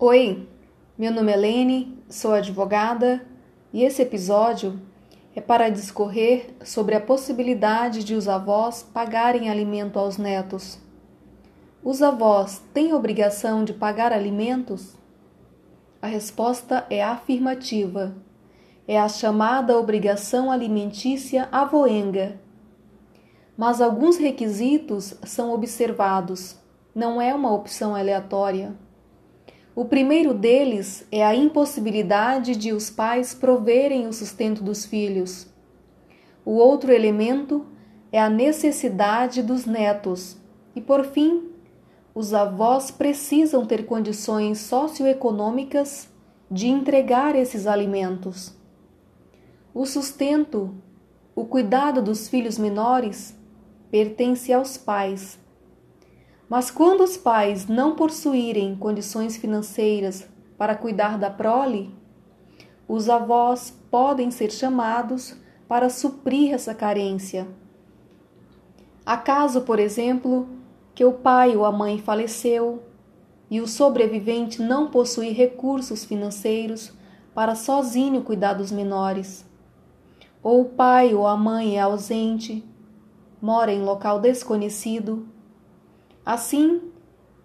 Oi, meu nome é Lene, sou advogada e esse episódio é para discorrer sobre a possibilidade de os avós pagarem alimento aos netos. Os avós têm obrigação de pagar alimentos? A resposta é afirmativa. É a chamada obrigação alimentícia avoenga. Mas alguns requisitos são observados, não é uma opção aleatória. O primeiro deles é a impossibilidade de os pais proverem o sustento dos filhos. O outro elemento é a necessidade dos netos. E, por fim, os avós precisam ter condições socioeconômicas de entregar esses alimentos. O sustento, o cuidado dos filhos menores pertence aos pais mas quando os pais não possuírem condições financeiras para cuidar da prole, os avós podem ser chamados para suprir essa carência. Acaso, por exemplo, que o pai ou a mãe faleceu e o sobrevivente não possui recursos financeiros para sozinho cuidar dos menores, ou o pai ou a mãe é ausente, mora em local desconhecido Assim,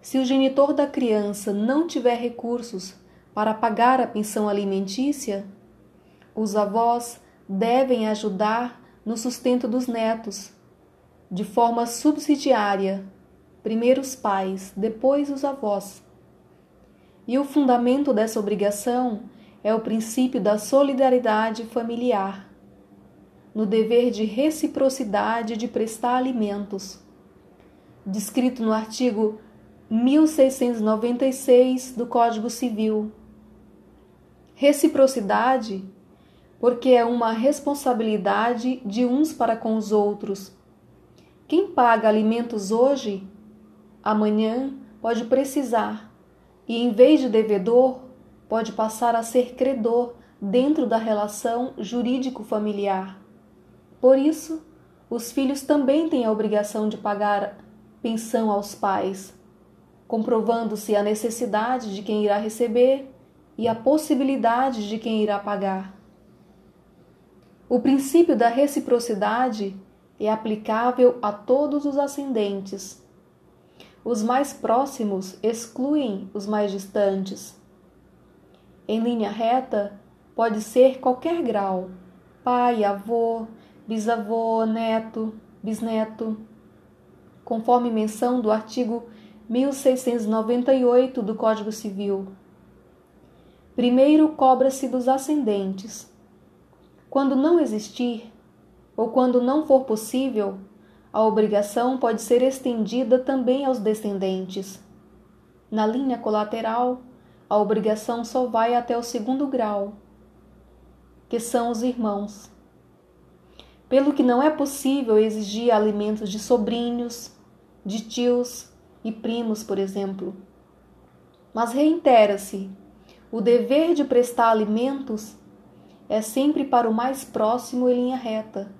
se o genitor da criança não tiver recursos para pagar a pensão alimentícia, os avós devem ajudar no sustento dos netos, de forma subsidiária, primeiro os pais, depois os avós. E o fundamento dessa obrigação é o princípio da solidariedade familiar, no dever de reciprocidade de prestar alimentos descrito no artigo 1696 do Código Civil. Reciprocidade, porque é uma responsabilidade de uns para com os outros. Quem paga alimentos hoje, amanhã pode precisar, e em vez de devedor, pode passar a ser credor dentro da relação jurídico-familiar. Por isso, os filhos também têm a obrigação de pagar pensão aos pais, comprovando-se a necessidade de quem irá receber e a possibilidade de quem irá pagar. O princípio da reciprocidade é aplicável a todos os ascendentes. Os mais próximos excluem os mais distantes. Em linha reta, pode ser qualquer grau: pai, avô, bisavô, neto, bisneto conforme menção do artigo 1698 do Código Civil. Primeiro cobra-se dos ascendentes. Quando não existir, ou quando não for possível, a obrigação pode ser estendida também aos descendentes. Na linha colateral, a obrigação só vai até o segundo grau, que são os irmãos. Pelo que não é possível exigir alimentos de sobrinhos, de tios e primos, por exemplo. Mas reitera-se: o dever de prestar alimentos é sempre para o mais próximo em linha reta.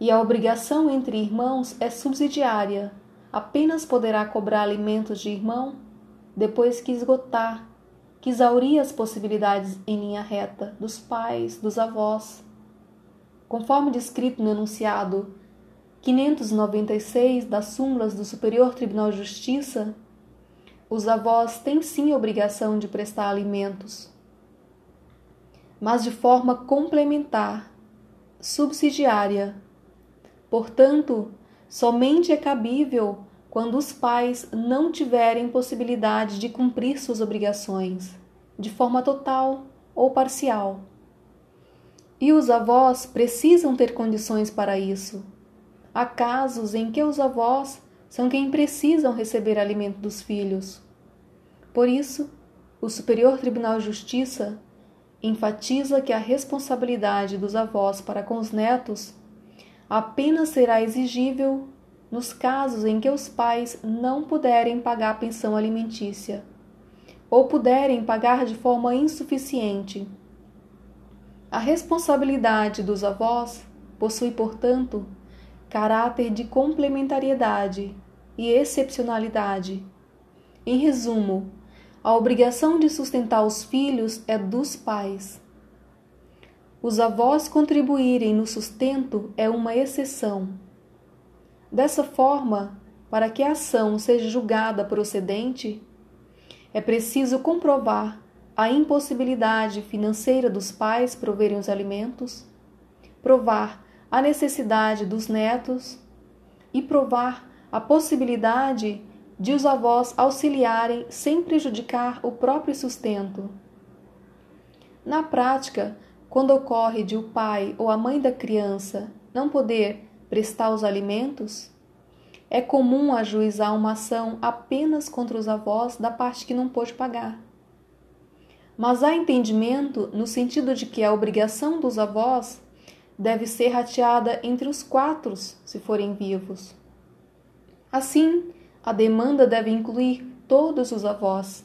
E a obrigação entre irmãos é subsidiária, apenas poderá cobrar alimentos de irmão depois que esgotar, que exaurir as possibilidades em linha reta dos pais, dos avós. Conforme descrito no enunciado 596 das súmulas do Superior Tribunal de Justiça, os avós têm sim obrigação de prestar alimentos, mas de forma complementar, subsidiária. Portanto, somente é cabível quando os pais não tiverem possibilidade de cumprir suas obrigações, de forma total ou parcial. E os avós precisam ter condições para isso Há casos em que os avós são quem precisam receber alimento dos filhos. Por isso, o Superior Tribunal de Justiça enfatiza que a responsabilidade dos avós para com os netos apenas será exigível nos casos em que os pais não puderem pagar a pensão alimentícia ou puderem pagar de forma insuficiente. A responsabilidade dos avós possui, portanto, caráter de complementariedade e excepcionalidade. Em resumo, a obrigação de sustentar os filhos é dos pais. Os avós contribuírem no sustento é uma exceção. Dessa forma, para que a ação seja julgada procedente, é preciso comprovar a impossibilidade financeira dos pais proverem os alimentos, provar a necessidade dos netos e provar a possibilidade de os avós auxiliarem sem prejudicar o próprio sustento. Na prática, quando ocorre de o pai ou a mãe da criança não poder prestar os alimentos, é comum ajuizar uma ação apenas contra os avós da parte que não pôde pagar. Mas há entendimento no sentido de que a obrigação dos avós deve ser rateada entre os quatro, se forem vivos. Assim, a demanda deve incluir todos os avós.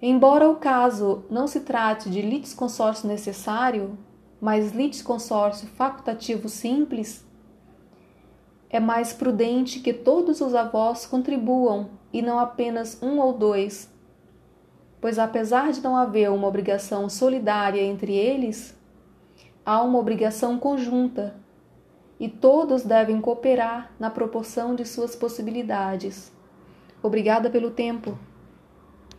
Embora o caso não se trate de litisconsórcio necessário, mas litisconsórcio facultativo simples, é mais prudente que todos os avós contribuam e não apenas um ou dois, pois apesar de não haver uma obrigação solidária entre eles, há uma obrigação conjunta e todos devem cooperar na proporção de suas possibilidades. Obrigada pelo tempo.